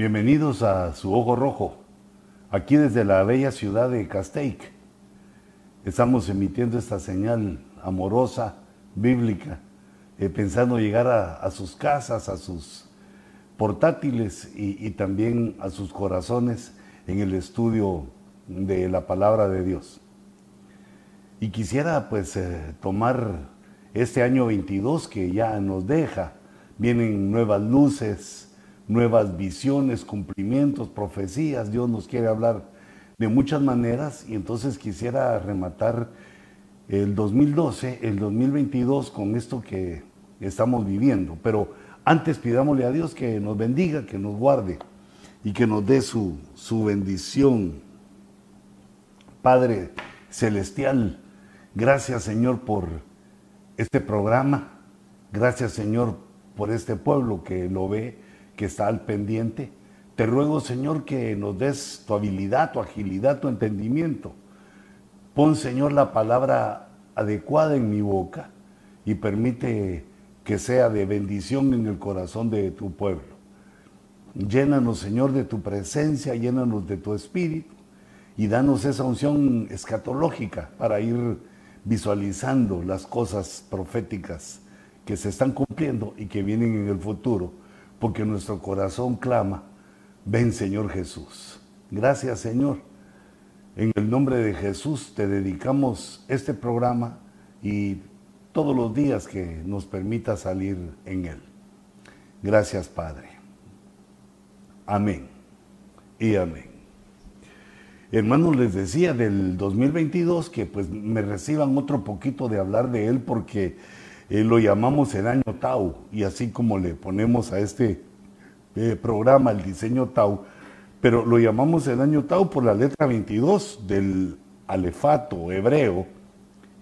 Bienvenidos a Su Ojo Rojo, aquí desde la bella ciudad de Castaic. Estamos emitiendo esta señal amorosa, bíblica, eh, pensando llegar a, sus casas, a sus portátiles y, también a sus corazones en el estudio de la palabra de Dios. Y quisiera pues eh, tomar este año 22 que ya nos deja, vienen nuevas luces, nuevas visiones, cumplimientos, profecías. Dios nos quiere hablar de muchas maneras y entonces quisiera rematar el 2012, el 2022 con esto que estamos viviendo. Pero antes pidámosle a Dios que nos bendiga, que nos guarde y que nos dé su, su bendición. Padre Celestial, gracias Señor por este programa. Gracias Señor por este pueblo que lo ve que está al pendiente. Te ruego, Señor, que nos des tu habilidad, tu agilidad, tu entendimiento. Pon, Señor, la palabra adecuada en mi boca y permite que sea de bendición en el corazón de tu pueblo. Llénanos, Señor, de tu presencia, llénanos de tu espíritu y danos esa unción escatológica para ir visualizando las cosas proféticas que se están cumpliendo y que vienen en el futuro porque nuestro corazón clama, ven Señor Jesús. Gracias Señor. En el nombre de Jesús te dedicamos este programa y todos los días que nos permita salir en él. Gracias Padre. Amén y amén. Hermanos, les decía del 2022 que pues me reciban otro poquito de hablar de él porque eh, lo llamamos el año Tau, y así como le ponemos a este eh, programa el diseño Tau, pero lo llamamos el año Tau por la letra 22 del alefato hebreo.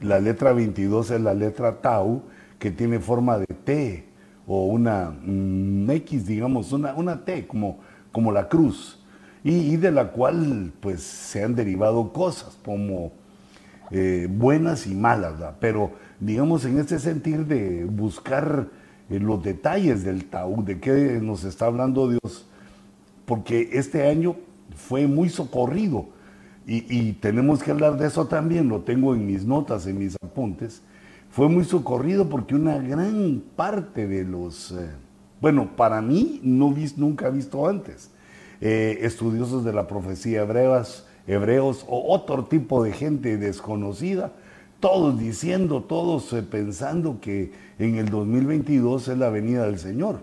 La letra 22 es la letra Tau, que tiene forma de T o una mm, X, digamos, una, una T, como, como la cruz, y, de la cual pues se han derivado cosas como eh, buenas y malas, ¿verdad? pero digamos, en este sentir de buscar eh, los detalles del Tau, de qué nos está hablando Dios, porque este año fue muy socorrido. Y, tenemos que hablar de eso también, lo tengo en mis notas, en mis apuntes, fue muy socorrido porque una gran parte de los, eh, bueno, para mí no vi, nunca visto antes, eh, estudiosos de la profecía hebreas, hebreos o otro tipo de gente desconocida, todos diciendo, todos eh, pensando que en el 2022 es la venida del Señor.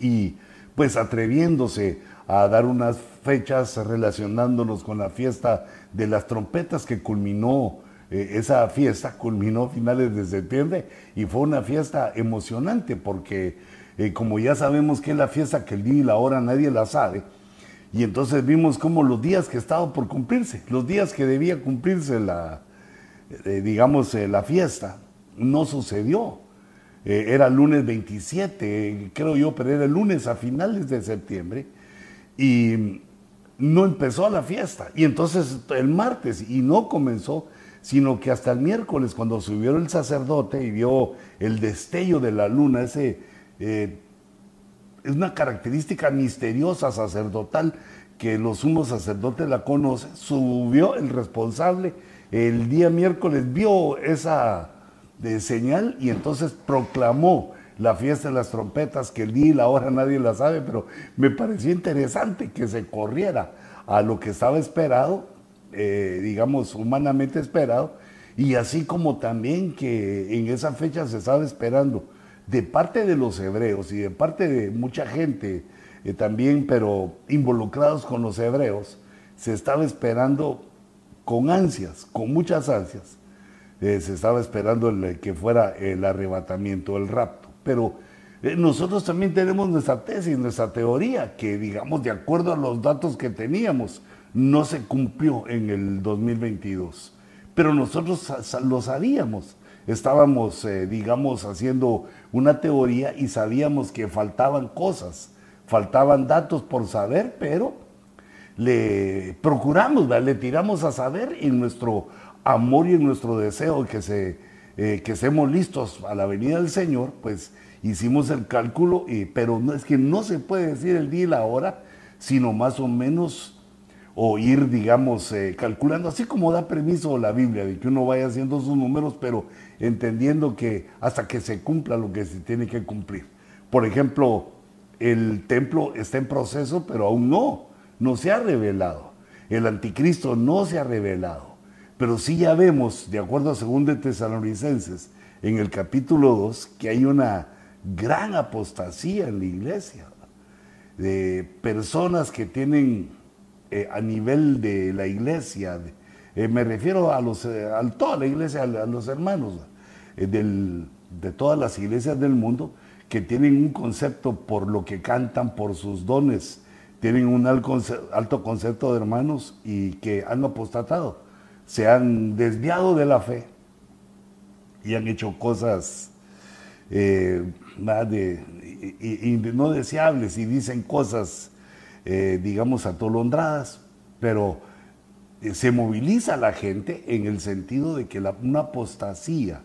Y pues atreviéndose a dar unas fechas relacionándonos con la fiesta de las trompetas que culminó, eh, esa fiesta culminó a finales de septiembre y fue una fiesta emocionante porque eh, como ya sabemos que es la fiesta que el día y la hora nadie la sabe, y entonces vimos como los días que estaban por cumplirse, los días que debía cumplirse la, eh, digamos, eh, la fiesta. No sucedió. Eh, era lunes 27, creo yo, pero era el lunes a finales de septiembre. Y no empezó la fiesta. Y entonces el martes, y no comenzó, sino que hasta el miércoles, cuando subió el sacerdote y vio el destello de la luna, ese es una característica misteriosa sacerdotal que los sumos sacerdotes la conocen, subió el responsable el día miércoles vio esa señal y entonces proclamó la fiesta de las trompetas, que el día y la hora nadie la sabe, pero me pareció interesante que se corriera a lo que estaba esperado, eh, digamos, humanamente esperado, y así como también que en esa fecha se estaba esperando de parte de los hebreos y de parte de mucha gente eh, también, pero involucrados con los hebreos, se estaba esperando con ansias, con muchas ansias, eh, se estaba esperando el, que fuera el arrebatamiento, el rapto. Pero eh, nosotros también tenemos nuestra tesis, nuestra teoría, que digamos, de acuerdo a los datos que teníamos, no se cumplió en el 2022. Pero nosotros lo sabíamos. Estábamos, eh, digamos, haciendo una teoría y sabíamos que faltaban cosas, faltaban datos por saber, pero le procuramos, le tiramos a saber en nuestro amor y en nuestro deseo que, se, eh, que estemos listos a la venida del Señor, pues hicimos el cálculo, pero es que no se puede decir el día y la hora, sino más o menos o ir, digamos, eh, calculando, así como da permiso la Biblia, de que uno vaya haciendo sus números, pero entendiendo que hasta que se cumpla lo que se tiene que cumplir. Por ejemplo, el templo está en proceso, pero aún no, no se ha revelado. El anticristo no se ha revelado. Pero sí ya vemos, de acuerdo a 2 Tesalonicenses, en el capítulo 2, que hay una gran apostasía en la iglesia, de personas que tienen eh, a nivel de la iglesia, eh, me refiero a, los, eh, a toda la iglesia, a, los hermanos de todas las iglesias del mundo, que tienen un concepto por lo que cantan, por sus dones, tienen un alto concepto de hermanos y que han apostatado, se han desviado de la fe y han hecho cosas eh, de, no deseables y dicen cosas, eh, digamos, atolondradas, pero eh, se moviliza la gente en el sentido de que una apostasía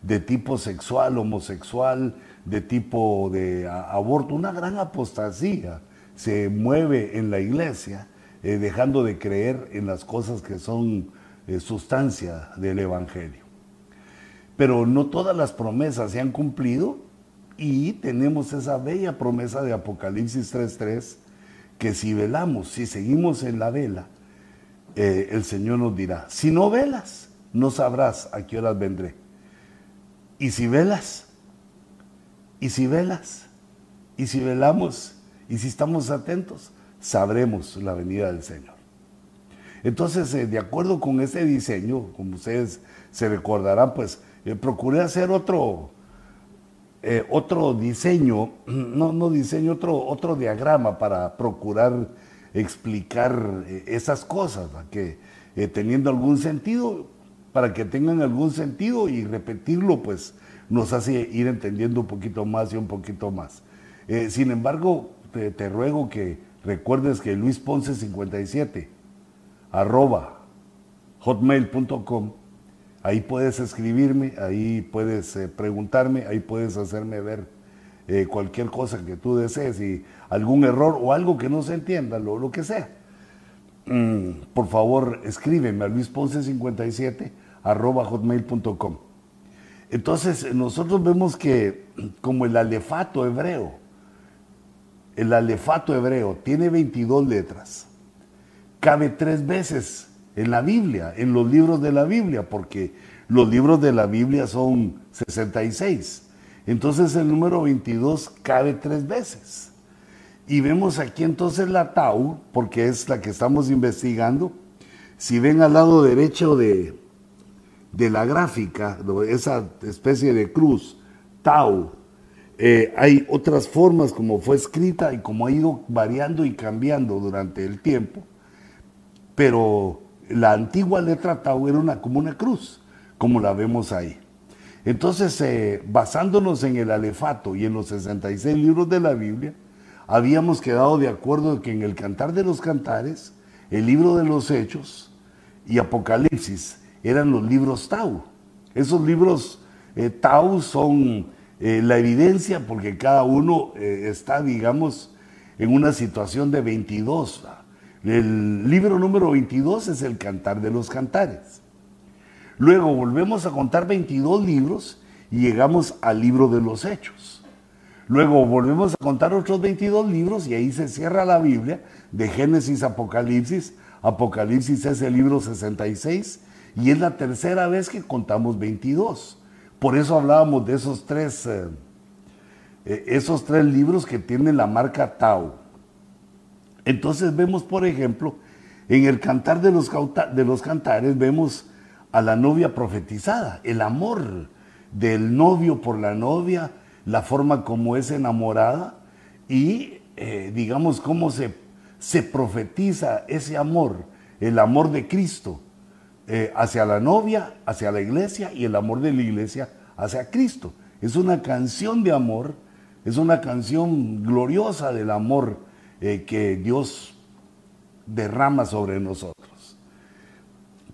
de tipo sexual, homosexual, de tipo de aborto, una gran apostasía se mueve en la iglesia, eh, dejando de creer en las cosas que son eh, sustancia del Evangelio. Pero no todas las promesas se han cumplido y tenemos esa bella promesa de Apocalipsis 3.3, que si velamos, si seguimos en la vela, eh, el Señor nos dirá, si no velas, no sabrás a qué horas vendré. Y si velas, y si velas, y si velamos, y si estamos atentos, sabremos la venida del Señor. Entonces, eh, de acuerdo con ese diseño, como ustedes se recordarán, pues eh, procuré hacer otro, eh, otro diseño, no, no diseño, otro, otro diagrama para procurar explicar esas cosas, que teniendo algún sentido, para que tengan algún sentido y repetirlo, pues nos hace ir entendiendo un poquito más y un poquito más. Sin embargo, te, ruego que recuerdes que Luis Ponce 57 arroba hotmail.com ahí puedes escribirme, ahí puedes eh, preguntarme, ahí puedes hacerme ver eh, cualquier cosa que tú desees y algún error o algo que no se entienda, lo, lo que sea. Mm, por favor, escríbeme a luisponce57 arroba hotmail.com. Entonces nosotros vemos que como el alefato hebreo, el alefato hebreo tiene 22 letras, cabe tres veces en la Biblia, en los libros de la Biblia, porque los libros de la Biblia son 66. Entonces el número 22 cabe tres veces. Y vemos aquí entonces la Tau, porque es la que estamos investigando. Si ven al lado derecho de, de la gráfica, esa especie de cruz, tau, eh, hay otras formas como fue escrita y como ha ido variando y cambiando durante el tiempo, pero la antigua letra tau era una, como una cruz, como la vemos ahí. Entonces, eh, basándonos en el alefato y en los 66 libros de la Biblia, habíamos quedado de acuerdo que en el Cantar de los Cantares, el libro de los Hechos y Apocalipsis eran los libros Tau. Esos libros eh, Tau son eh, la evidencia porque cada uno eh, está, digamos, en una situación de 22. El libro número 22 es el Cantar de los Cantares. Luego volvemos a contar 22 libros y llegamos al libro de los Hechos. Luego volvemos a contar otros 22 libros y ahí se cierra la Biblia de Génesis, Apocalipsis. Apocalipsis es el libro 66 y es la tercera vez que contamos 22. Por eso hablábamos de esos tres, eh, eh, esos tres libros que tienen la marca Tau. Entonces vemos, por ejemplo, en el cantar de los, de los cantares, vemos a la novia profetizada, el amor del novio por la novia, la forma como es enamorada y, eh, digamos, cómo se, se profetiza ese amor, el amor de Cristo eh, hacia la novia, hacia la iglesia y el amor de la iglesia hacia Cristo. Es una canción de amor, es una canción gloriosa del amor eh, que Dios derrama sobre nosotros.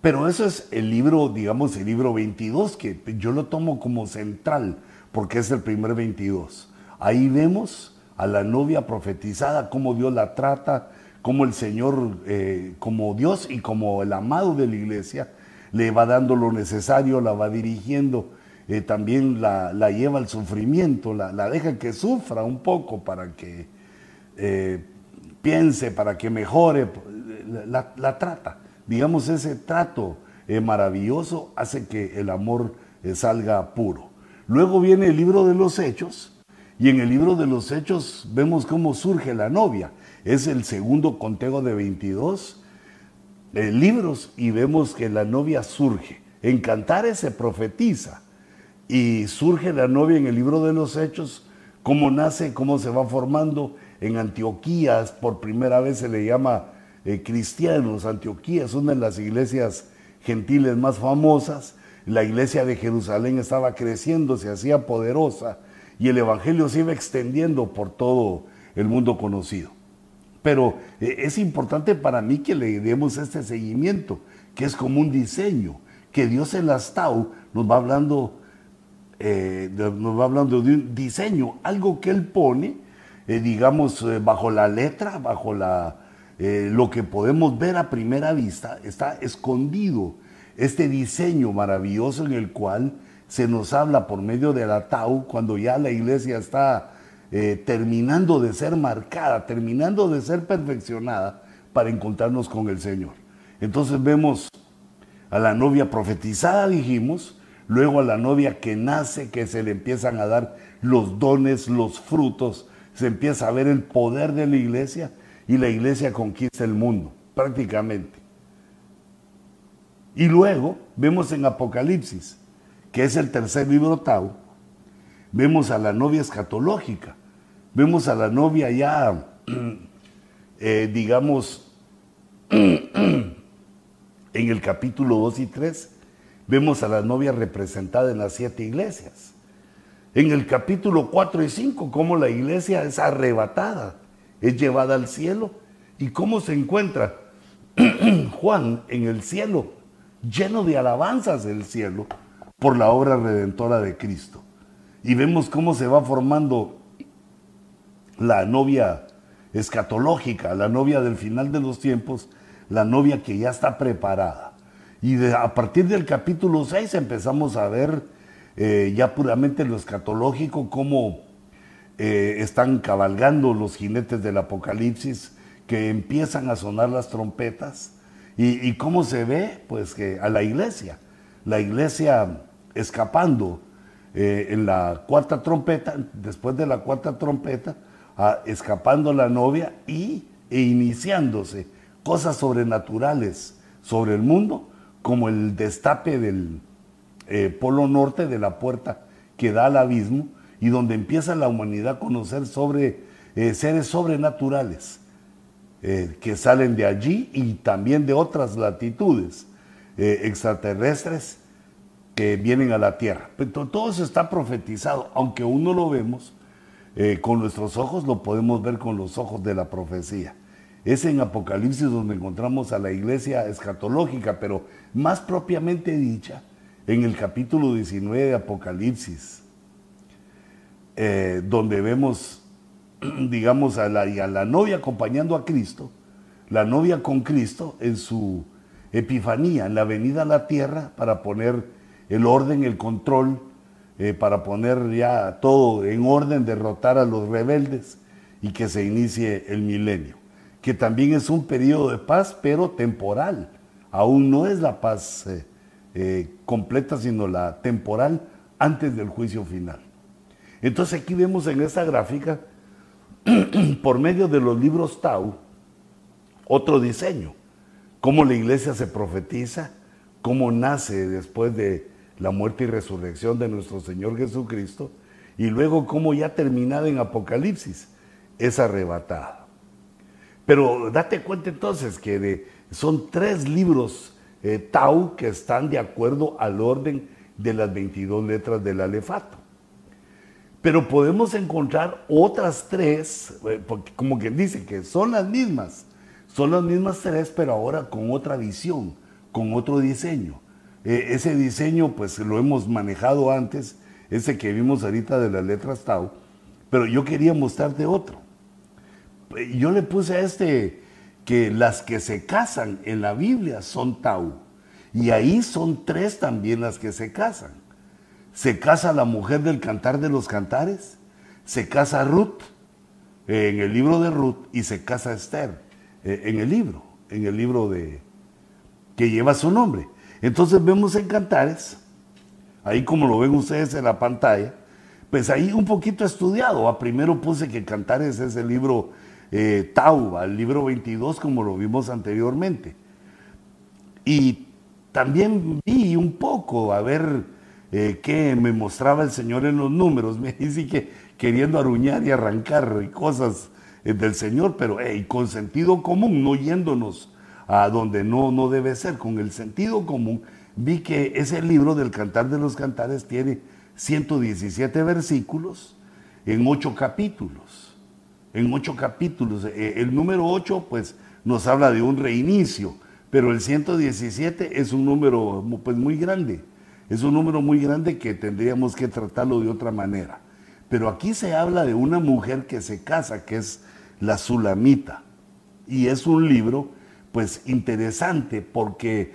Pero eso es el libro, digamos, el libro 22, que yo lo tomo como central, porque es el primer 22. Ahí vemos a la novia profetizada, cómo Dios la trata, cómo el Señor, eh, como Dios y como el amado de la iglesia, le va dando lo necesario, la va dirigiendo, eh, también la, lleva al sufrimiento, la, deja que sufra un poco para que eh, piense, para que mejore, la, trata. Digamos, ese trato maravilloso hace que el amor salga puro. Luego viene el libro de los hechos, y en el libro de los hechos vemos cómo surge la novia. Es el segundo conteo de 22 eh, libros y vemos que la novia surge. En Cantares se profetiza y surge la novia en el libro de los hechos, cómo nace, cómo se va formando. En Antioquía, por primera vez se le llama eh, cristianos. Antioquía es una de las iglesias gentiles más famosas. La iglesia de Jerusalén estaba creciendo, se hacía poderosa y el Evangelio se iba extendiendo por todo el mundo conocido. Pero eh, es importante para mí que le demos este seguimiento, que es como un diseño, que Dios en las Tau nos va hablando, eh, nos va hablando de un diseño, algo que Él pone, eh, digamos, bajo la letra, bajo la, lo que podemos ver a primera vista, está escondido este diseño maravilloso en el cual se nos habla por medio de la TAU cuando ya la iglesia está eh, terminando de ser marcada, terminando de ser perfeccionada para encontrarnos con el Señor. Entonces vemos a la novia profetizada, dijimos, luego a la novia que nace, que se le empiezan a dar los dones, los frutos, se empieza a ver el poder de la iglesia y la iglesia conquista el mundo, prácticamente. Y luego vemos en Apocalipsis que es el tercer libro Tau, vemos a la novia escatológica, vemos a la novia ya, eh, digamos, en el capítulo 2 y 3, vemos a la novia representada en las siete iglesias. En el capítulo 4 y 5, cómo la iglesia es arrebatada, es llevada al cielo y cómo se encuentra Juan en el cielo, lleno de alabanzas del cielo, por la obra redentora de Cristo. Y vemos cómo se va formando la novia escatológica, la novia del final de los tiempos, la novia que ya está preparada. Y a partir del capítulo 6 empezamos a ver eh, ya puramente lo escatológico, cómo eh, están cabalgando los jinetes del Apocalipsis, que empiezan a sonar las trompetas, y, y cómo se ve, pues que a la iglesia, la iglesia escapando eh, en la cuarta trompeta, después de la cuarta trompeta, escapando la novia y e iniciándose cosas sobrenaturales sobre el mundo, como el destape del eh, polo norte de la puerta que da al abismo y donde empieza la humanidad a conocer sobre eh, seres sobrenaturales que salen de allí y también de otras latitudes extraterrestres que vienen a la tierra. Pero todo eso está profetizado, aunque aún no lo vemos eh, con nuestros ojos, lo podemos ver con los ojos de la profecía. Es en Apocalipsis donde encontramos a la iglesia escatológica, pero más propiamente dicha, en el capítulo 19 de Apocalipsis, eh, donde vemos, digamos, a la, a la novia acompañando a Cristo, la novia con Cristo en su epifanía, en la venida a la tierra para poner el orden, el control, eh, para poner ya todo en orden, derrotar a los rebeldes y que se inicie el milenio, que también es un periodo de paz, pero temporal. Aún no es la paz eh, eh, completa, sino la temporal antes del juicio final. Entonces aquí vemos en esta gráfica, por medio de los libros Tau, otro diseño, cómo la iglesia se profetiza, cómo nace después de la muerte y resurrección de nuestro Señor Jesucristo, y luego como ya terminada en Apocalipsis, es arrebatada. Pero date cuenta entonces que son tres libros eh, Tau que están de acuerdo al orden de las 22 letras del alefato. Pero podemos encontrar otras tres, eh, como quien dice que son las mismas, son las mismas tres, pero ahora con otra visión, con otro diseño. Eh, ese diseño pues lo hemos manejado antes, ese que vimos ahorita de las letras Tau, pero yo quería mostrarte otro. Yo le puse a este que las que se casan en la Biblia son Tau. Y ahí son tres también las que se casan. Se casa la mujer del cantar de los cantares, se casa Ruth en el libro de Ruth y se casa Esther eh, en el libro, en el libro de que lleva su nombre. Entonces vemos en Cantares, ahí como lo ven ustedes en la pantalla, pues ahí un poquito estudiado. A primero puse que Cantares es el libro eh, el libro 22, como lo vimos anteriormente. Y también vi un poco a ver eh, qué me mostraba el Señor en los números. Me dice que queriendo aruñar y arrancar cosas eh, del Señor, pero con sentido común, no yéndonos a donde no, no debe ser, con el sentido común, vi que ese libro del Cantar de los Cantares tiene 117 versículos en ocho capítulos en ocho capítulos. Eh, el número ocho, pues, nos habla de un reinicio, pero el 117 es un número pues, muy grande. Es un número muy grande que tendríamos que tratarlo de otra manera. Pero aquí se habla de una mujer que se casa, que es la Sulamita. Y es un libro, pues, interesante porque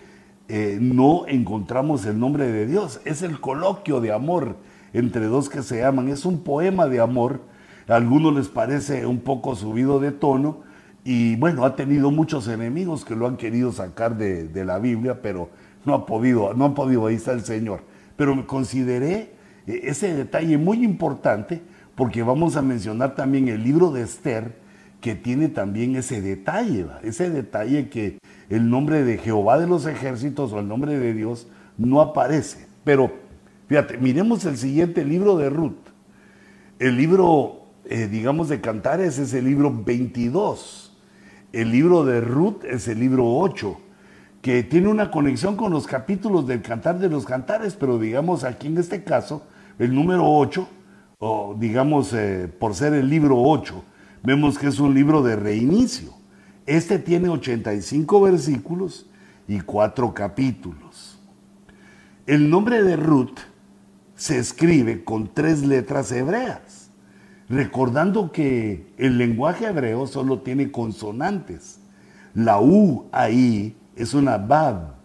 eh, no encontramos el nombre de Dios. Es el coloquio de amor entre dos que se aman. Es un poema de amor a algunos les parece un poco subido de tono y bueno, ha tenido muchos enemigos que lo han querido sacar de, la Biblia, pero no ha podido, no han podido, ahí está el Señor. Pero me consideré eh, ese detalle muy importante porque vamos a mencionar también el libro de Esther, que tiene también ese detalle, ese detalle que el nombre de Jehová de los ejércitos o el nombre de Dios no aparece. Pero fíjate, miremos el siguiente libro de Ruth. El libro eh, digamos, de Cantares es el libro 22. El libro de Ruth es el libro 8, que tiene una conexión con los capítulos del Cantar de los Cantares, pero digamos aquí en este caso, el número 8, o digamos eh, por ser el libro 8, vemos que es un libro de reinicio. Este tiene 85 versículos y 4 capítulos. El nombre de Ruth se escribe con tres letras hebreas recordando que el lenguaje hebreo solo tiene consonantes. La U ahí es una Bab.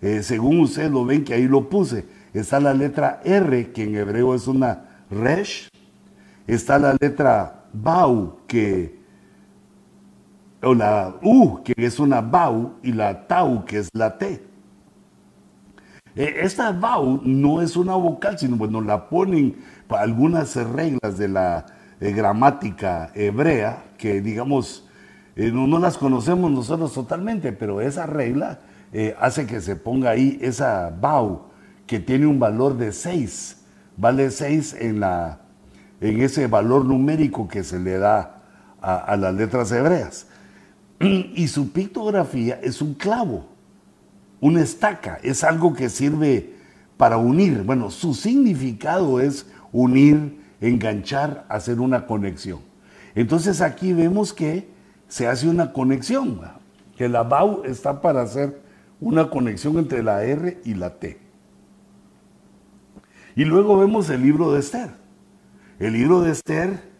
Eh, según ustedes lo ven que ahí lo puse, está la letra R, que en hebreo es una Resh. Está la letra Bau, que, o la U, que es una Bau, y la Tau, que es la T. Eh, esta Bau no es una vocal, sino bueno, la ponen algunas reglas de la eh, gramática hebrea, que digamos, eh, no, las conocemos nosotros totalmente, pero esa regla eh, hace que se ponga ahí esa bau, que tiene un valor de 6, vale 6 en, en ese valor numérico que se le da a, las letras hebreas. Y su pictografía es un clavo, una estaca, es algo que sirve para unir. Bueno, su significado es unir enganchar, hacer una conexión. Entonces aquí vemos que se hace una conexión, que la BAU está para hacer una conexión entre la R y la T. Y luego vemos el libro de Esther. El libro de Esther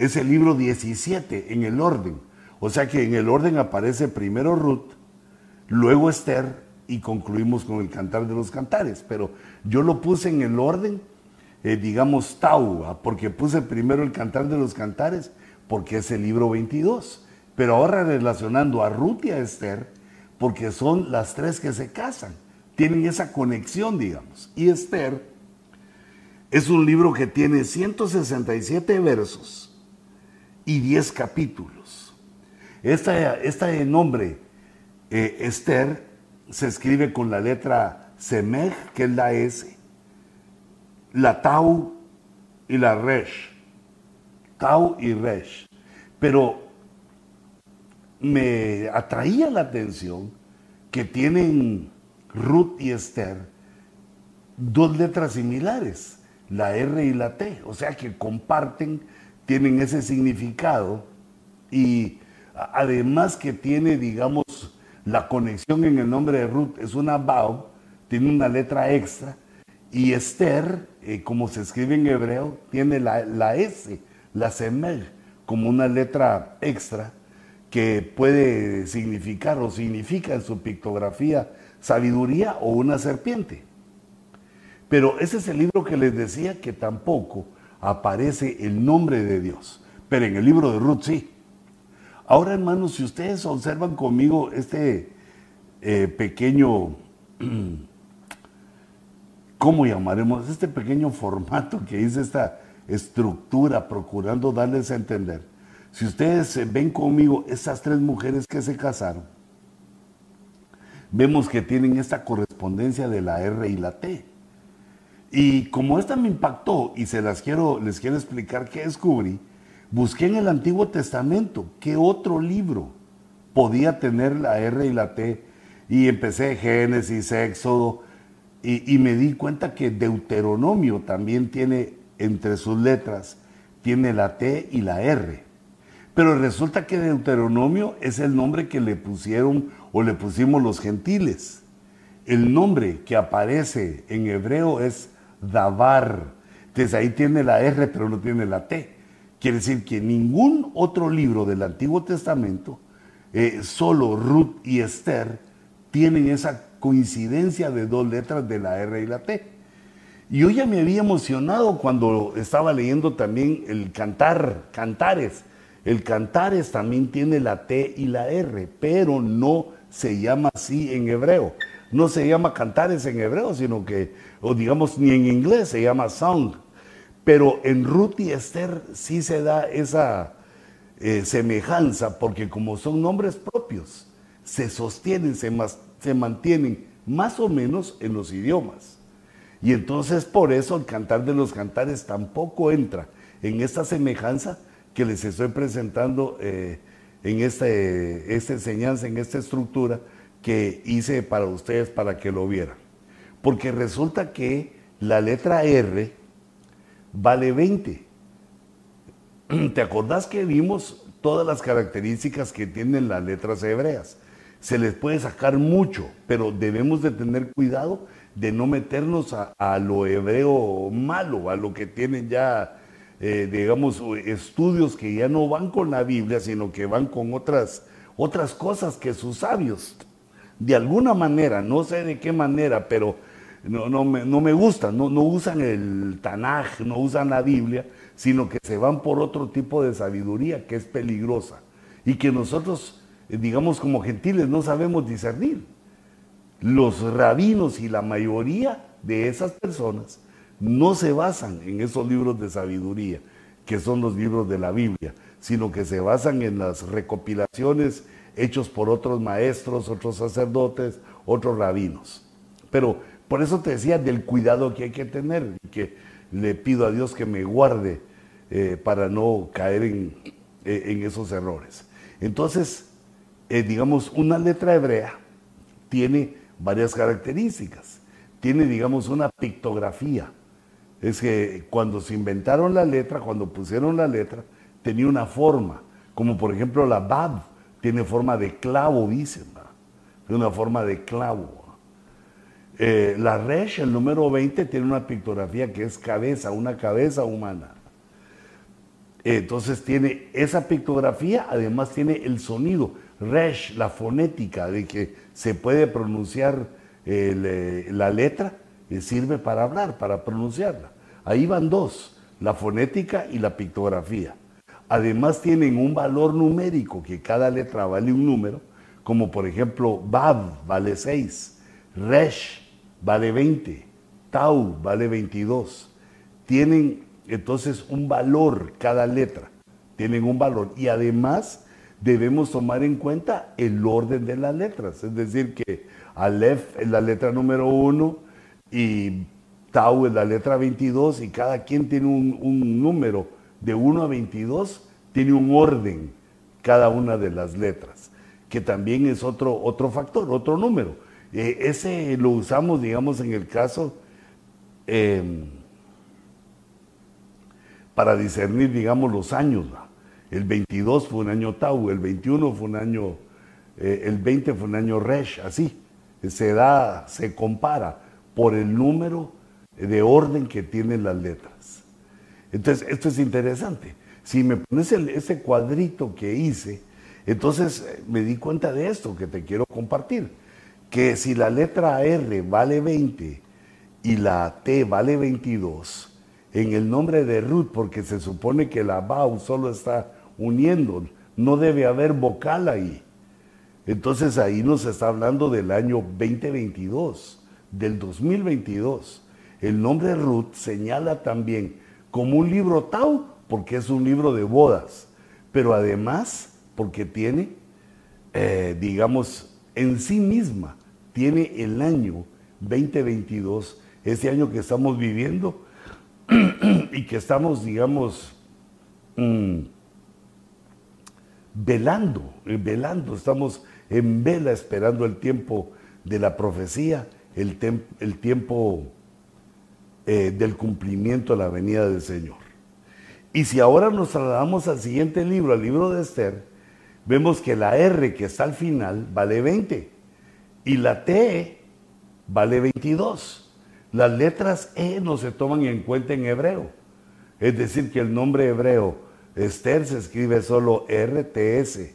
es el libro 17 en el orden. O sea que en el orden aparece primero Ruth, luego Esther y concluimos con el cantar de los cantares. Pero yo lo puse en el orden eh, digamos, Tau, porque puse primero el Cantar de los Cantares, porque es el libro 22. Pero ahora relacionando a Ruth y a Esther, porque son las tres que se casan, tienen esa conexión, digamos. Y Esther es un libro que tiene 167 versos y 10 capítulos. Este nombre, eh, Esther, se escribe con la letra Semej, que es la S, la Tau y la Resh. Tau y Resh. Pero me atraía la atención que tienen Ruth y Esther dos letras similares, la R y la T, o sea que comparten, tienen ese significado y además que tiene, digamos, la conexión en el nombre de Ruth es una Bau, tiene una letra extra y Esther, eh, como se escribe en hebreo, tiene la, S, la semej como una letra extra que puede significar o significa en su pictografía sabiduría o una serpiente. Pero ese es el libro que les decía que tampoco aparece el nombre de Dios. Pero en el libro de Ruth sí. Ahora, hermanos, si ustedes observan conmigo este eh, pequeño, ¿cómo llamaremos? Este pequeño formato que dice esta estructura, procurando darles a entender. Si ustedes ven conmigo esas tres mujeres que se casaron, vemos que tienen esta correspondencia de la R y la T. Y como esta me impactó y se las quiero, les quiero explicar qué descubrí, busqué en el Antiguo Testamento qué otro libro podía tener la R y la T. Y empecé Génesis, Éxodo, y, y me di cuenta que Deuteronomio también tiene entre sus letras, tiene la T y la R. Pero resulta que Deuteronomio es el nombre que le pusieron o le pusimos los gentiles. El nombre que aparece en hebreo es Dabar. Entonces ahí tiene la R, pero no tiene la T. Quiere decir que ningún otro libro del Antiguo Testamento, eh, solo Ruth y Esther, tienen esa coincidencia de dos letras de la R y la T. Y yo ya me había emocionado cuando estaba leyendo también el cantar, cantares. El cantares también tiene la T y la R, pero no se llama así en hebreo. No se llama cantares en hebreo, sino que, o digamos, ni en inglés se llama song. Pero en Ruth y Esther sí se da esa eh, semejanza, porque como son nombres propios, se sostienen, se, se mantienen más o menos en los idiomas. Y entonces por eso el cantar de los cantares tampoco entra en esta semejanza que les estoy presentando eh, en este, esta enseñanza, en esta estructura que hice para ustedes para que lo vieran. Porque resulta que la letra R vale 20. ¿Te acordás que vimos todas las características que tienen las letras hebreas? Se les puede sacar mucho, pero debemos de tener cuidado de no meternos a, lo hebreo malo, a lo que tienen ya, eh, digamos, estudios que ya no van con la Biblia, sino que van con otras, otras cosas que sus sabios, de alguna manera, no sé de qué manera, pero no, no, me, no me gusta, no, no usan el Tanaj, no usan la Biblia, sino que se van por otro tipo de sabiduría que es peligrosa y que nosotros, eh, digamos, como gentiles no sabemos discernir. Los rabinos y la mayoría de esas personas no se basan en esos libros de sabiduría, que son los libros de la Biblia, sino que se basan en las recopilaciones hechos por otros maestros, otros sacerdotes, otros rabinos. Pero por eso te decía del cuidado que hay que tener, que le pido a Dios que me guarde eh, para no caer en, eh, en, esos errores. Entonces, eh, digamos, una letra hebrea tiene varias características. Tiene, digamos, una pictografía. Es que cuando se inventaron la letra, cuando pusieron la letra, tenía una forma. Como por ejemplo la Bab tiene forma de clavo, dicen. Tiene una forma de clavo. Eh, la Resh, el número 20, tiene una pictografía que es cabeza, una cabeza humana. Entonces tiene esa pictografía, además tiene el sonido, Resh, la fonética, de que se puede pronunciar eh, la letra, sirve para hablar, para pronunciarla. Ahí van dos, la fonética y la pictografía. Además tienen un valor numérico, que cada letra vale un número, como por ejemplo Bab vale 6, Resh vale 20, Tau vale 22. Tienen entonces un valor cada letra, tienen un valor. Y además debemos tomar en cuenta el orden de las letras. Es decir, que Aleph es la letra número uno y Tau es la letra 22 y cada quien tiene un, número de 1 a 22, tiene un orden cada una de las letras, que también es otro, otro factor, otro número. Eh, ese lo usamos, digamos, en el caso em, para discernir, digamos, los años. El 22 fue un año Tau, el 21 fue un año, eh, el 20 fue un año Resh, así. Se da, se compara por el número de orden que tienen las letras. Entonces, esto es interesante. si me pones ese cuadrito que hice, entonces eh, me di cuenta de esto que te quiero compartir, que si la letra R vale 20 y la T vale 22, en el nombre de Ruth, porque se supone que la BAU solo está uniendo, no debe haber vocal ahí. Entonces ahí nos está hablando del año 2022, del 2022. El nombre Ruth señala también como un libro Tau, porque es un libro de bodas, pero además porque tiene, eh, digamos, en sí misma, tiene el año 2022, este año que estamos viviendo y que estamos, digamos, mm, velando, eh, velando, estamos en vela esperando el tiempo de la profecía, el, el tiempo eh, del cumplimiento de la venida del Señor. Y si ahora nos trasladamos al siguiente libro, al libro de Esther, vemos que la R que está al final vale 20 y la T vale 22. Las letras E no se toman en cuenta en hebreo. Es decir, que el nombre hebreo Esther se escribe solo RTS.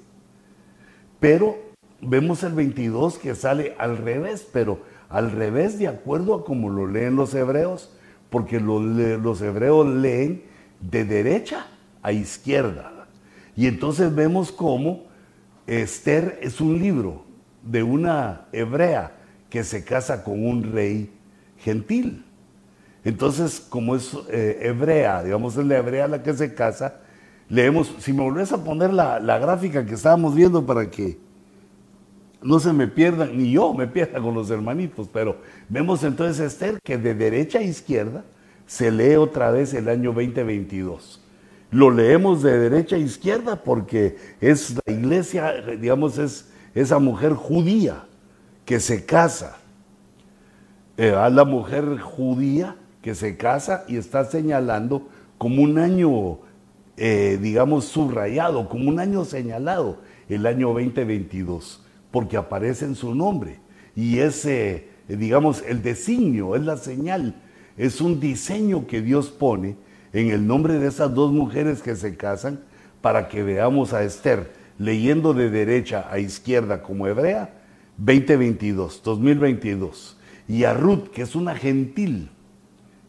Pero vemos el 22 que sale al revés, pero al revés de acuerdo a como lo leen los hebreos, porque los, hebreos leen de derecha a izquierda. Y entonces vemos cómo Esther es un libro de una hebrea que se casa con un rey gentil. Entonces, como es eh, hebrea, digamos, es la hebrea la que se casa, leemos, si me volvés a poner la, la gráfica que estábamos viendo para que no se me pierdan, ni yo me pierda con los hermanitos, pero vemos entonces Esther que de derecha a izquierda se lee otra vez el año 2022. Lo leemos de derecha a izquierda porque es la iglesia, digamos, es esa mujer judía que se casa. Eh, a la mujer judía que se casa y está señalando como un año, eh, digamos, subrayado, como un año señalado, el año 2022 porque aparece en su nombre. Y ese, digamos, el designio, es la señal, es un diseño que Dios pone en el nombre de esas dos mujeres que se casan para que veamos a Esther leyendo de derecha a izquierda como hebrea, 2022, 2022. Y a Ruth, que es una gentil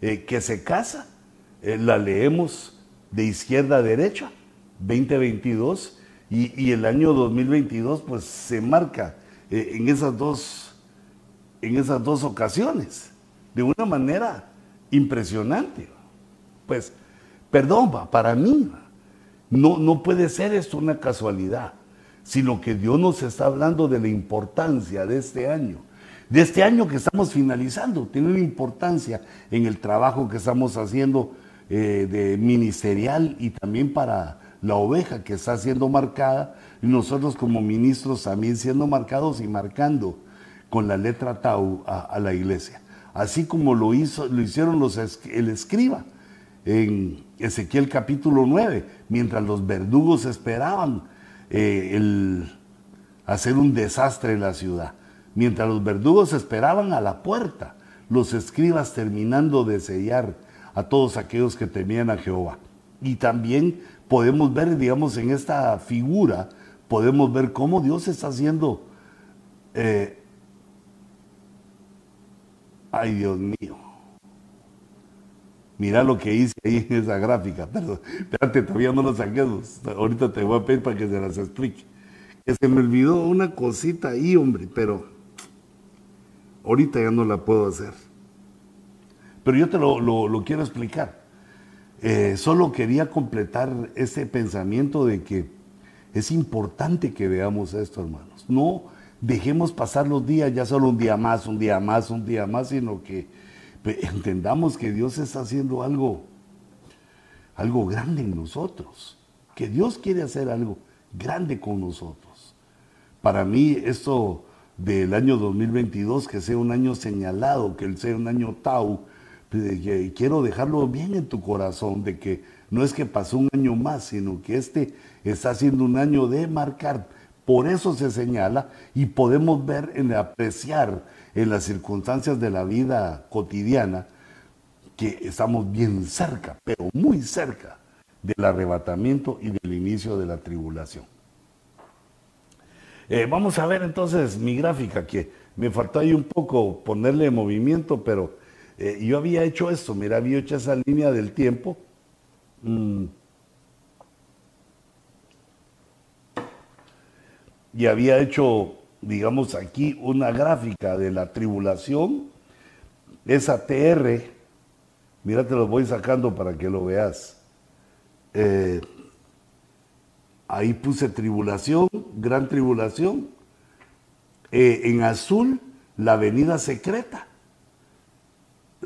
eh, que se casa, eh, la leemos de izquierda a derecha, 2022, y, el año 2022 pues se marca eh, en, esas dos, en esas dos ocasiones de una manera impresionante. Pues, perdón, para mí no, no puede ser esto una casualidad, sino que Dios nos está hablando de la importancia de este año, de este año que estamos finalizando, tiene una importancia en el trabajo que estamos haciendo eh, de ministerial y también para la oveja que está siendo marcada y nosotros como ministros también siendo marcados y marcando con la letra Tau a, la iglesia. Así como lo, hizo, lo hicieron los, el escriba en Ezequiel capítulo 9, mientras los verdugos esperaban eh, el, hacer un desastre en la ciudad. Mientras los verdugos esperaban a la puerta, los escribas terminando de sellar a todos aquellos que temían a Jehová. Y también podemos ver, digamos, en esta figura, podemos ver cómo Dios está haciendo... Eh, ay, Dios mío. Mira lo que hice ahí en esa gráfica. Perdón, espérate, todavía no lo saqué. Ahorita te voy a pedir para que se las explique. Que se me olvidó una cosita ahí, hombre, pero ahorita ya no la puedo hacer. Pero yo te lo quiero explicar. Eh, solo quería completar ese pensamiento de que es importante que veamos esto, hermanos. No dejemos pasar los días, ya solo un día más, un día más, un día más, sino que entendamos que Dios está haciendo algo, algo grande en nosotros, que Dios quiere hacer algo grande con nosotros. Para mí esto del año 2022, que sea un año señalado, que sea un año Tau, y quiero dejarlo bien en tu corazón de que no es que pasó un año más, sino que este está siendo un año de marcar. Por eso se señala y podemos ver en apreciar en las circunstancias de la vida cotidiana que estamos bien cerca, pero muy cerca del arrebatamiento y del inicio de la tribulación. Eh, vamos a ver entonces mi gráfica, que me faltó ahí un poco ponerle movimiento, pero eh, yo había hecho esto, mira, había hecho esa línea del tiempo. Mm. Y había hecho, digamos, aquí una gráfica de la tribulación, esa TR, mira, te lo voy sacando para que lo veas. Eh, ahí puse tribulación, gran tribulación. Eh, en azul, la avenida secreta.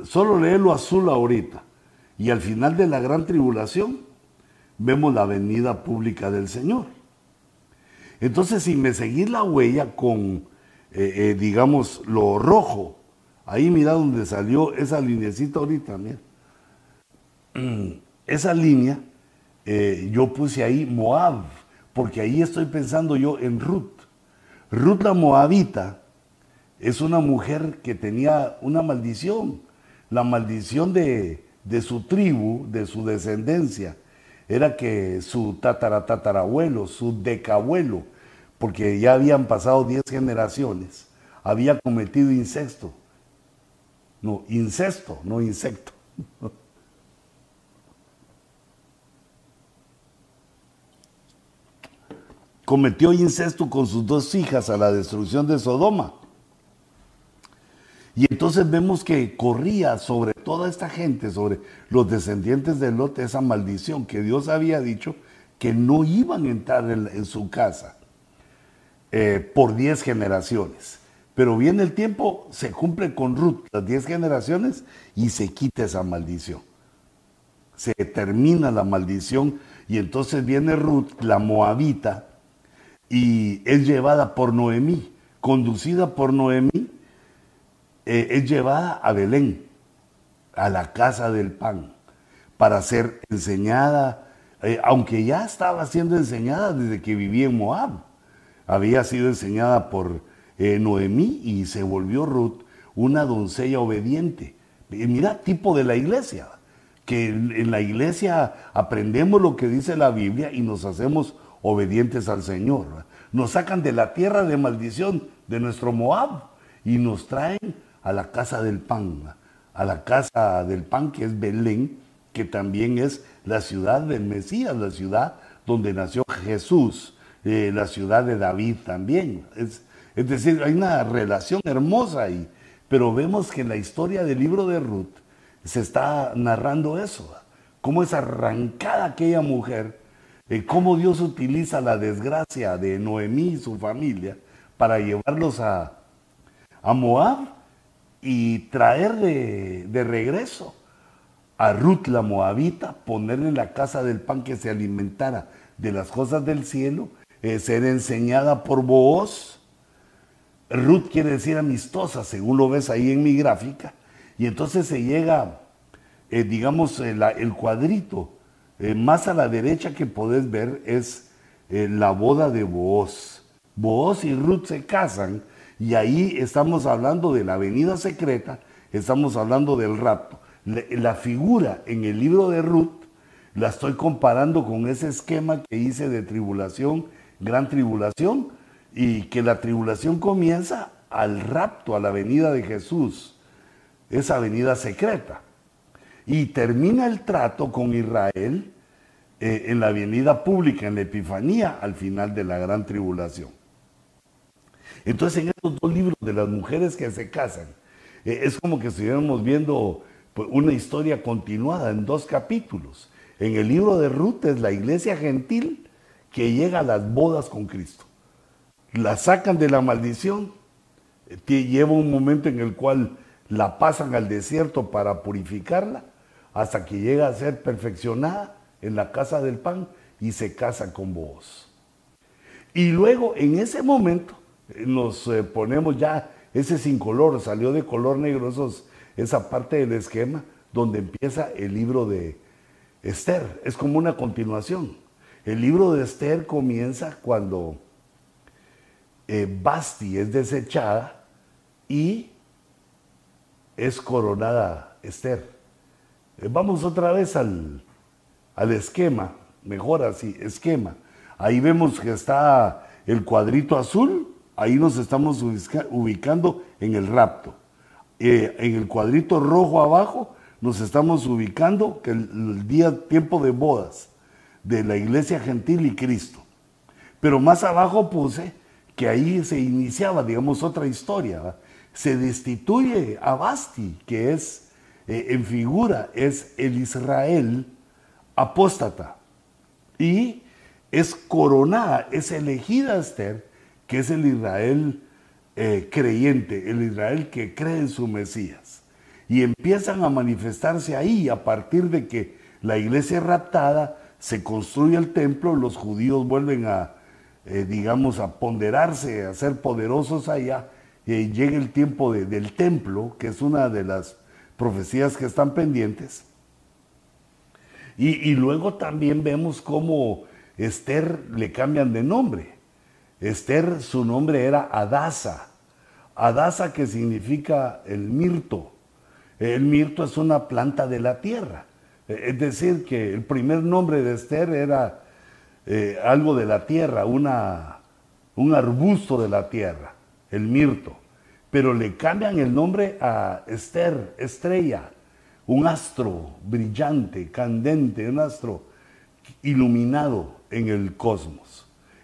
Solo lo azul ahorita. Y al final de la gran tribulación, vemos la avenida pública del Señor. Entonces, si me seguís la huella con, eh, eh, digamos, lo rojo, ahí mira donde salió esa linecita ahorita, mira. Esa línea, yo puse ahí Moab porque ahí estoy pensando yo en Ruth. Ruth la Moabita es una mujer que tenía una maldición, la maldición de, su tribu, de su descendencia, era que su tataratatarabuelo, su decabuelo, porque ya habían pasado diez generaciones, había cometido incesto. No, incesto, no insecto. cometió incesto con sus dos hijas a la destrucción de Sodoma. Y entonces vemos que corría sobre toda esta gente, sobre los descendientes de Lot, esa maldición que Dios había dicho que no iban a entrar en, su casa eh, por diez generaciones. Pero viene el tiempo, se cumple con Ruth las diez generaciones y se quita esa maldición. Se termina la maldición y entonces viene Ruth, la moabita, y es llevada por Noemí, conducida por Noemí, eh, es llevada a Belén, a la casa del pan, para ser enseñada, eh, aunque ya estaba siendo enseñada desde que vivía en Moab, había sido enseñada por eh, Noemí y se volvió Ruth una doncella obediente. mira, tipo de la iglesia, que en la iglesia aprendemos lo que dice la Biblia y nos hacemos obedientes al Señor. Nos sacan de la tierra de maldición de nuestro Moab y nos traen a la casa del pan, a la casa del pan que es Belén, que también es la ciudad del Mesías, la ciudad donde nació Jesús, eh, la ciudad de David también. Es, es decir, hay una relación hermosa ahí, pero vemos que en la historia del libro de Ruth se está narrando eso, cómo es arrancada aquella mujer cómo Dios utiliza la desgracia de Noemí y su familia para llevarlos a, Moab y traer de, regreso a Ruth la Moabita, ponerle en la casa del pan que se alimentara de las cosas del cielo, eh, ser enseñada por vos. Ruth quiere decir amistosa, según lo ves ahí en mi gráfica, y entonces se llega, eh, digamos, el cuadrito eh, más a la derecha que podés ver es eh, la boda de Booz. Booz y Ruth se casan y ahí estamos hablando de la avenida secreta, estamos hablando del rapto. La, figura en el libro de Ruth la estoy comparando con ese esquema que hice de tribulación, gran tribulación, y que la tribulación comienza al rapto, a la venida de Jesús, esa venida secreta y termina el trato con Israel eh, en la avenida pública, en la Epifanía, al final de la gran tribulación. Entonces, en estos dos libros de las mujeres que se casan, eh, es como que estuviéramos viendo pues, una historia continuada en dos capítulos. En el libro de Ruth es la iglesia gentil que llega a las bodas con Cristo. La sacan de la maldición, eh, lleva un momento en el cual la pasan al desierto para purificarla hasta que llega a ser perfeccionada en la casa del pan y se casa con vos. Y luego en ese momento nos eh, ponemos ya ese sin color, salió de color negro esa parte del esquema donde empieza el libro de Esther. Es como una continuación. El libro de Esther comienza cuando eh, Basti es desechada y es coronada Esther. vamos otra vez al, al esquema, mejor así, esquema, ahí vemos que está el cuadrito azul, ahí nos estamos ubicando en el rapto. Eh, en el cuadrito rojo abajo nos estamos ubicando que el, día, tiempo de bodas de la iglesia gentil y Cristo. Pero más abajo puse que ahí se iniciaba, digamos, otra historia. Se destituye a Basti, que es, eh, en figura, es el Israel apóstata. Y es coronada, es elegida Esther, que es el Israel eh, creyente, el Israel que cree en su Mesías. Y empiezan a manifestarse ahí a partir de que la iglesia raptada, se construye el templo, los judíos vuelven a, eh, digamos, a ponderarse, a ser poderosos allá, y llega el tiempo del templo, que es una de las profecías que están pendientes. Y, y luego también vemos cómo Esther le cambian de nombre. Esther, su nombre era Adasa. Adasa que significa el mirto. El mirto es una planta de la tierra. Es decir, que el primer nombre de Esther era eh, algo de la tierra, un arbusto de la tierra, el mirto. Pero le cambian el nombre a Esther, estrella, un astro brillante, candente, un astro iluminado en el cosmos.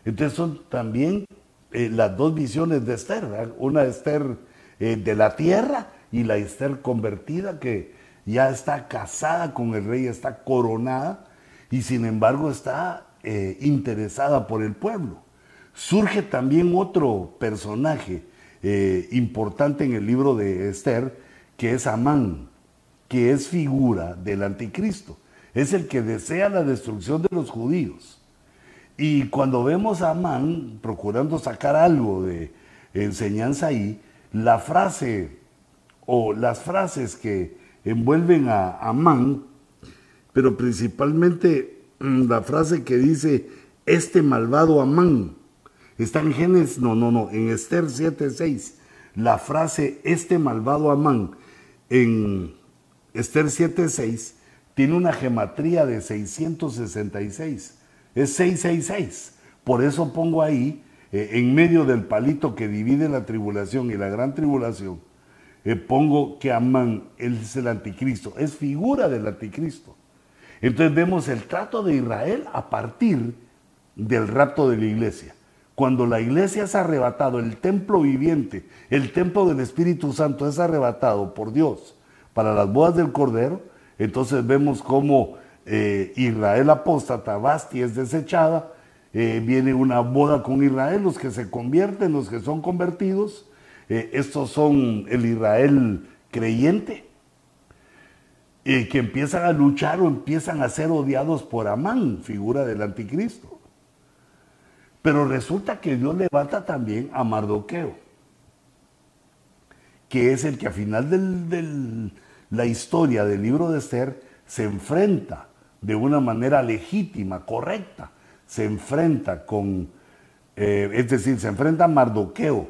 Entonces son también eh, las dos visiones de Esther, una Esther eh, de la tierra y la Esther convertida que ya está casada con el rey, está coronada y sin embargo está eh, interesada por el pueblo. Surge también otro personaje importante en el libro de Esther, que es Amán, que es figura del anticristo. Es el que desea la destrucción de los judíos. Y cuando vemos a Amán procurando sacar algo de enseñanza ahí, la frase o las frases que envuelven a Amán, pero principalmente mm, la frase que dice, este malvado Amán, está en Génesis, no, no, no, en Esther 7.6, la frase, este malvado Amán, en Esther 7.6, tiene una gematría de 666 es 666. Por eso pongo ahí, eh, en medio del palito que divide la tribulación y la gran tribulación, eh, pongo que Amán es el anticristo, es figura del anticristo. Entonces vemos el trato de Israel a partir del rapto de la iglesia. Cuando la iglesia es arrebatado, el templo viviente, el templo del Espíritu Santo es arrebatado por Dios para las bodas del Cordero, entonces vemos cómo eh, Israel apóstata, Basti es desechada, eh, viene una boda con Israel, los que se convierten, los que son convertidos, eh, estos son el Israel creyente, que empiezan a luchar o empiezan a ser odiados por Amán, figura del anticristo. Pero resulta que Dios levanta también a Mardoqueo, que es el que a final de la historia del libro de Esther se enfrenta de una manera legítima, correcta, se enfrenta con, eh, es decir, se enfrenta a Mardoqueo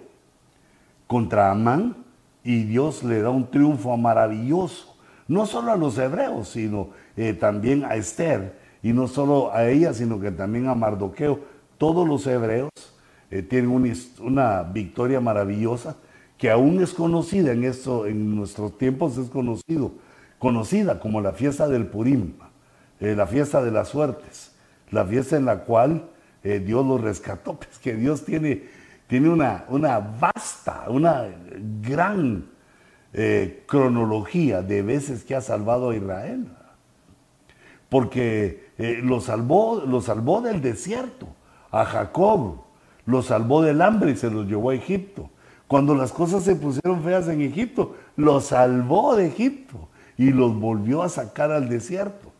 contra Amán y Dios le da un triunfo maravilloso, no solo a los hebreos, sino eh, también a Esther, y no solo a ella, sino que también a Mardoqueo. Todos los hebreos eh, tienen una, una, victoria maravillosa que aún es conocida en, esto, en nuestros tiempos, es conocido, conocida como la fiesta del Purim. Eh, la fiesta de las suertes, la fiesta en la cual eh, Dios los rescató, pues que Dios tiene, tiene una, una vasta, una gran eh, cronología de veces que ha salvado a Israel. Porque lo, salvó, lo salvó del desierto, a Jacob, lo salvó del hambre y se los llevó a Egipto. Cuando las cosas se pusieron feas en Egipto, lo salvó de Egipto y los volvió a sacar al desierto.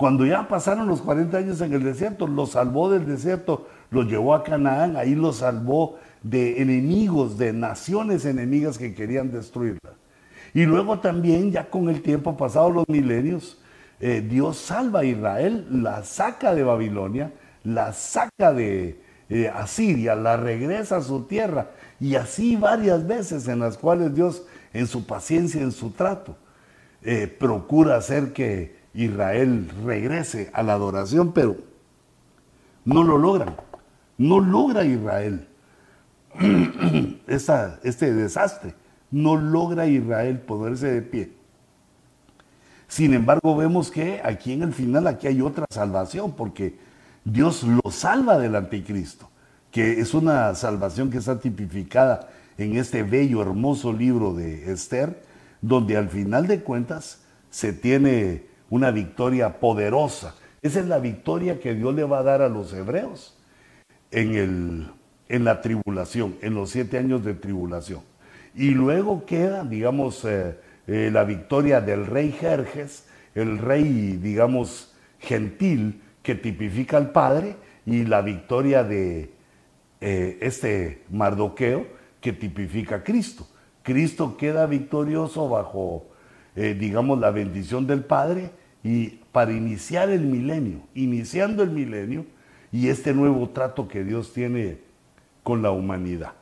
Cuando ya pasaron los 40 años en el desierto, los salvó del desierto, los llevó a Canaán, ahí los salvó de enemigos, de naciones enemigas que querían destruirla. Y luego también, ya con el tiempo, pasado los milenios, eh, Dios salva a Israel, la saca de Babilonia, la saca de eh, Asiria, la regresa a su tierra, y así varias veces en las cuales Dios, en su paciencia, en su trato, eh, procura hacer que Israel regrese a la adoración, pero no lo logran. No logra Israel este desastre. No logra Israel ponerse de pie. Sin embargo, vemos que aquí en el final, aquí hay otra salvación, porque Dios lo salva del anticristo, que es una salvación que está tipificada en este bello, hermoso libro de Esther, donde al final de cuentas se tiene una victoria poderosa. Esa es la victoria que Dios le va a dar a los hebreos en, el, en la tribulación, en los siete años de tribulación. Y luego queda, digamos, eh, eh, la victoria del rey Jerjes, el rey, digamos, gentil que tipifica al padre, y la victoria de eh, este Mardoqueo que tipifica a Cristo. Cristo queda victorioso bajo, digamos, la bendición del Padre y para iniciar el milenio, iniciando el milenio y este nuevo trato que Dios tiene con la humanidad.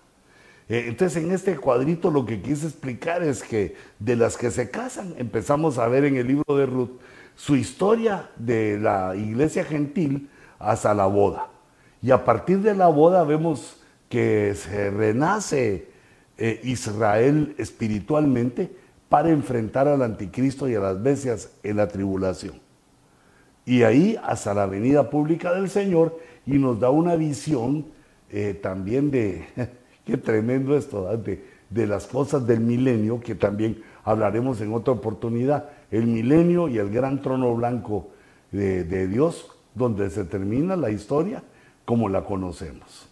Eh, entonces, en este cuadrito lo que quise explicar es que de las que se casan, empezamos a ver en el libro de Ruth su historia de la iglesia gentil hasta la boda. Y a partir de la boda vemos que se renace eh, Israel espiritualmente para enfrentar al anticristo y a las bestias en la tribulación. Y ahí hasta la venida pública del Señor y nos da una visión eh, también de, qué tremendo esto, de, de, las cosas del milenio, que también hablaremos en otra oportunidad, el milenio y el gran trono blanco de, de Dios, donde se termina la historia como la conocemos.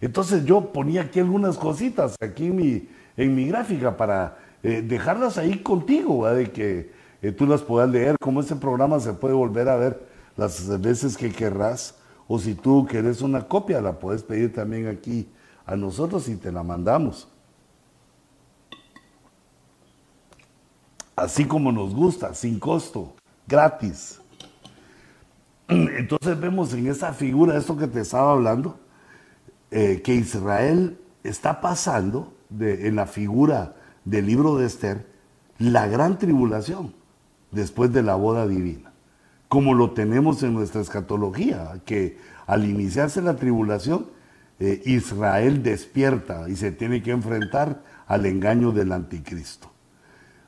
Entonces yo ponía aquí algunas cositas, aquí mi, en mi gráfica, para eh, dejarlas ahí contigo, de que eh, tú las puedas leer, como este programa se puede volver a ver las veces que querrás, o si tú querés una copia, la puedes pedir también aquí a nosotros y te la mandamos. Así como nos gusta, sin costo, gratis. Entonces vemos en esa figura, esto que te estaba hablando, eh, que Israel está pasando en la figura del libro de Esther la gran tribulación después de la boda divina, como lo tenemos en nuestra escatología, que al iniciarse la tribulación, eh, Israel despierta y se tiene que enfrentar al engaño del anticristo.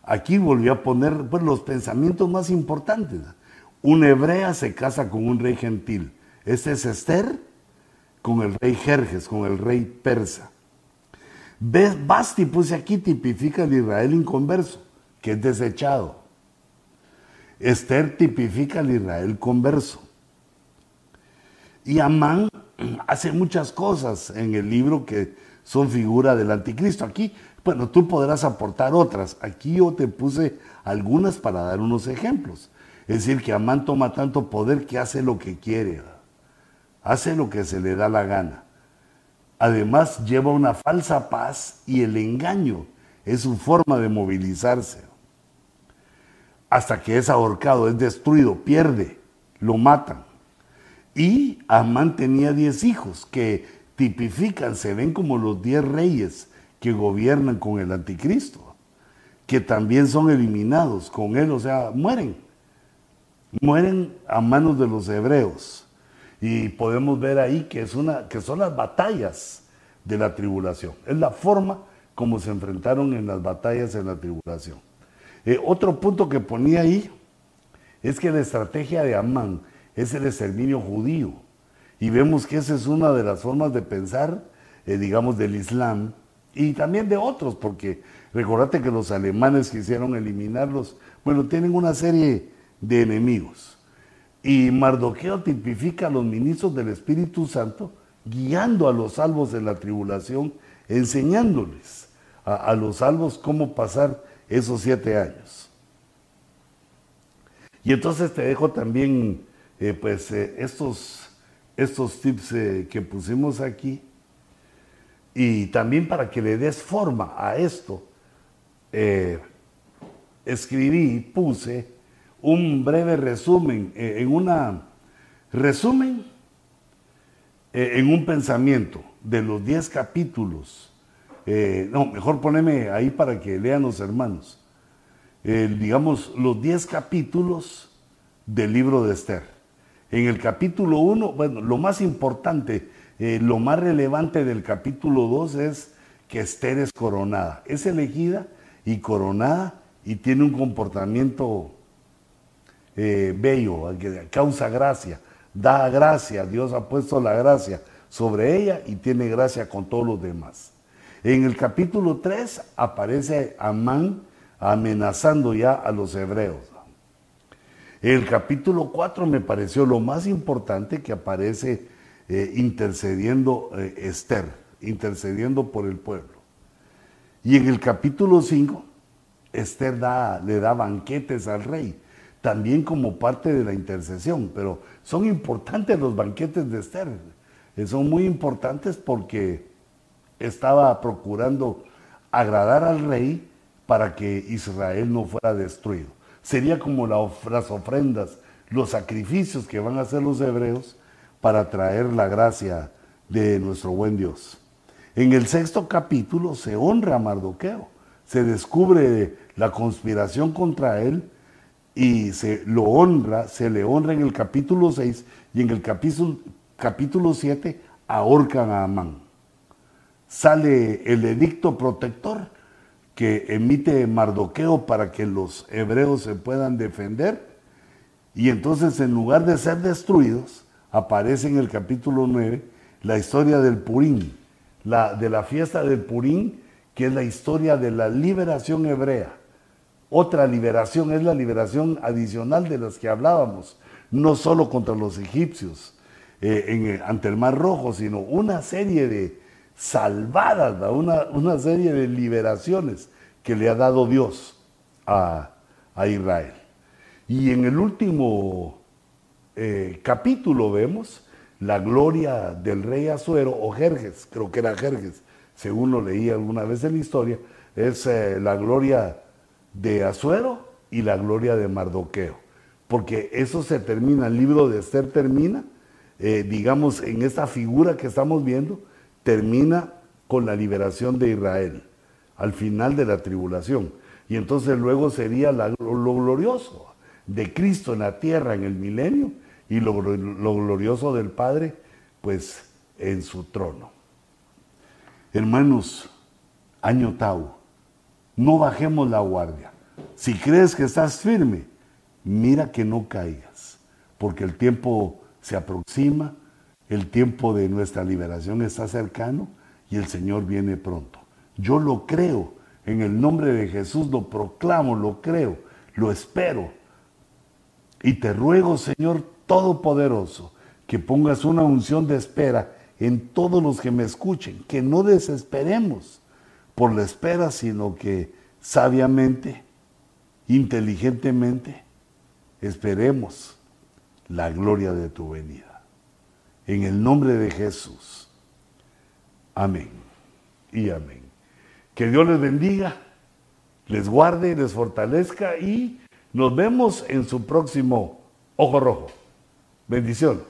Aquí volvió a poner pues, los pensamientos más importantes. Una hebrea se casa con un rey gentil. Este es Esther con el rey Jerjes, con el rey persa. Basti puse aquí, tipifica el Israel inconverso, que es desechado. Esther tipifica el Israel converso. Y Amán hace muchas cosas en el libro que son figura del anticristo. Aquí, bueno, tú podrás aportar otras. Aquí yo te puse algunas para dar unos ejemplos. Es decir, que Amán toma tanto poder que hace lo que quiere. Hace lo que se le da la gana. Además lleva una falsa paz y el engaño es su forma de movilizarse. Hasta que es ahorcado, es destruido, pierde, lo matan. Y Amán tenía diez hijos que tipifican, se ven como los diez reyes que gobiernan con el anticristo, que también son eliminados con él, o sea, mueren. Mueren a manos de los hebreos. Y podemos ver ahí que, es una, que son las batallas de la tribulación. Es la forma como se enfrentaron en las batallas en la tribulación. Eh, otro punto que ponía ahí es que la estrategia de Amán es el exterminio judío. Y vemos que esa es una de las formas de pensar, eh, digamos, del Islam y también de otros, porque recordate que los alemanes quisieron eliminarlos, bueno, tienen una serie de enemigos. Y Mardoqueo tipifica a los ministros del Espíritu Santo guiando a los salvos de la tribulación, enseñándoles a, los salvos cómo pasar esos siete años. Y entonces te dejo también eh, pues eh, estos, estos tips eh, que pusimos aquí y también para que le des forma a esto, escribí, puse un breve resumen, eh, en una resumen, eh, en un pensamiento de los 10 capítulos. Eh, no, mejor poneme ahí para que lean los hermanos. digamos, los 10 capítulos del libro de Esther. En el capítulo 1, bueno, lo más importante, lo más relevante del capítulo 2 es que Esther es coronada. Es elegida y coronada y tiene un comportamiento eh, bello, que causa gracia, da gracia, Dios ha puesto la gracia sobre ella y tiene gracia con todos los demás. En el capítulo 3 aparece Amán amenazando ya a los hebreos. El capítulo 4 me pareció lo más importante que aparece eh, intercediendo eh, Esther, intercediendo por el pueblo. Y en el capítulo 5, Esther le da banquetes al rey, también como parte de la intercesión, pero son importantes los banquetes de Esther. Eh, son muy importantes porque estaba procurando agradar al rey para que Israel no fuera destruido. Sería como las ofrendas, los sacrificios que van a hacer los hebreos para traer la gracia de nuestro buen Dios. En el sexto capítulo se honra a Mardoqueo, se descubre la conspiración contra él y se lo honra, se le honra en el capítulo 6 y en el capítulo, capítulo 7 ahorcan a Amán. Sale el edicto protector que emite Mardoqueo para que los hebreos se puedan defender y entonces en lugar de ser destruidos, aparece en el capítulo 9 la historia del Purín, la, de la fiesta del Purín, que es la historia de la liberación hebrea. Otra liberación es la liberación adicional de las que hablábamos, no solo contra los egipcios eh, ante el Mar Rojo, sino una serie de salvadas, una, una, serie de liberaciones que le ha dado Dios a, Israel. Y en el último eh, capítulo vemos la gloria del rey Azuero, o Jerjes, creo que era Jerjes, según lo leí alguna vez en la historia, es eh, la gloria de Azuero y la gloria de Mardoqueo. Porque eso se termina, el libro de Esther termina, eh, digamos, en esta figura que estamos viendo, termina con la liberación de Israel, al final de la tribulación. Y entonces luego sería lo, glorioso de Cristo en la tierra en el milenio y lo, lo glorioso del Padre, pues en su trono. Hermanos, año Tau, no bajemos la guardia. Si crees que estás firme, mira que no caigas, porque el tiempo se aproxima, el tiempo de nuestra liberación está cercano y el Señor viene pronto. Yo lo creo, en el nombre de Jesús lo proclamo, lo creo, lo espero. Y te ruego, Señor Todopoderoso, que pongas una unción de espera en todos los que me escuchen, que no desesperemos por la espera, sino que sabiamente, inteligentemente, esperemos la gloria de tu venida. En el nombre de Jesús. Amén y amén. Que Dios les bendiga, les guarde, les fortalezca y nos vemos en su próximo Ojo Rojo. Bendiciones.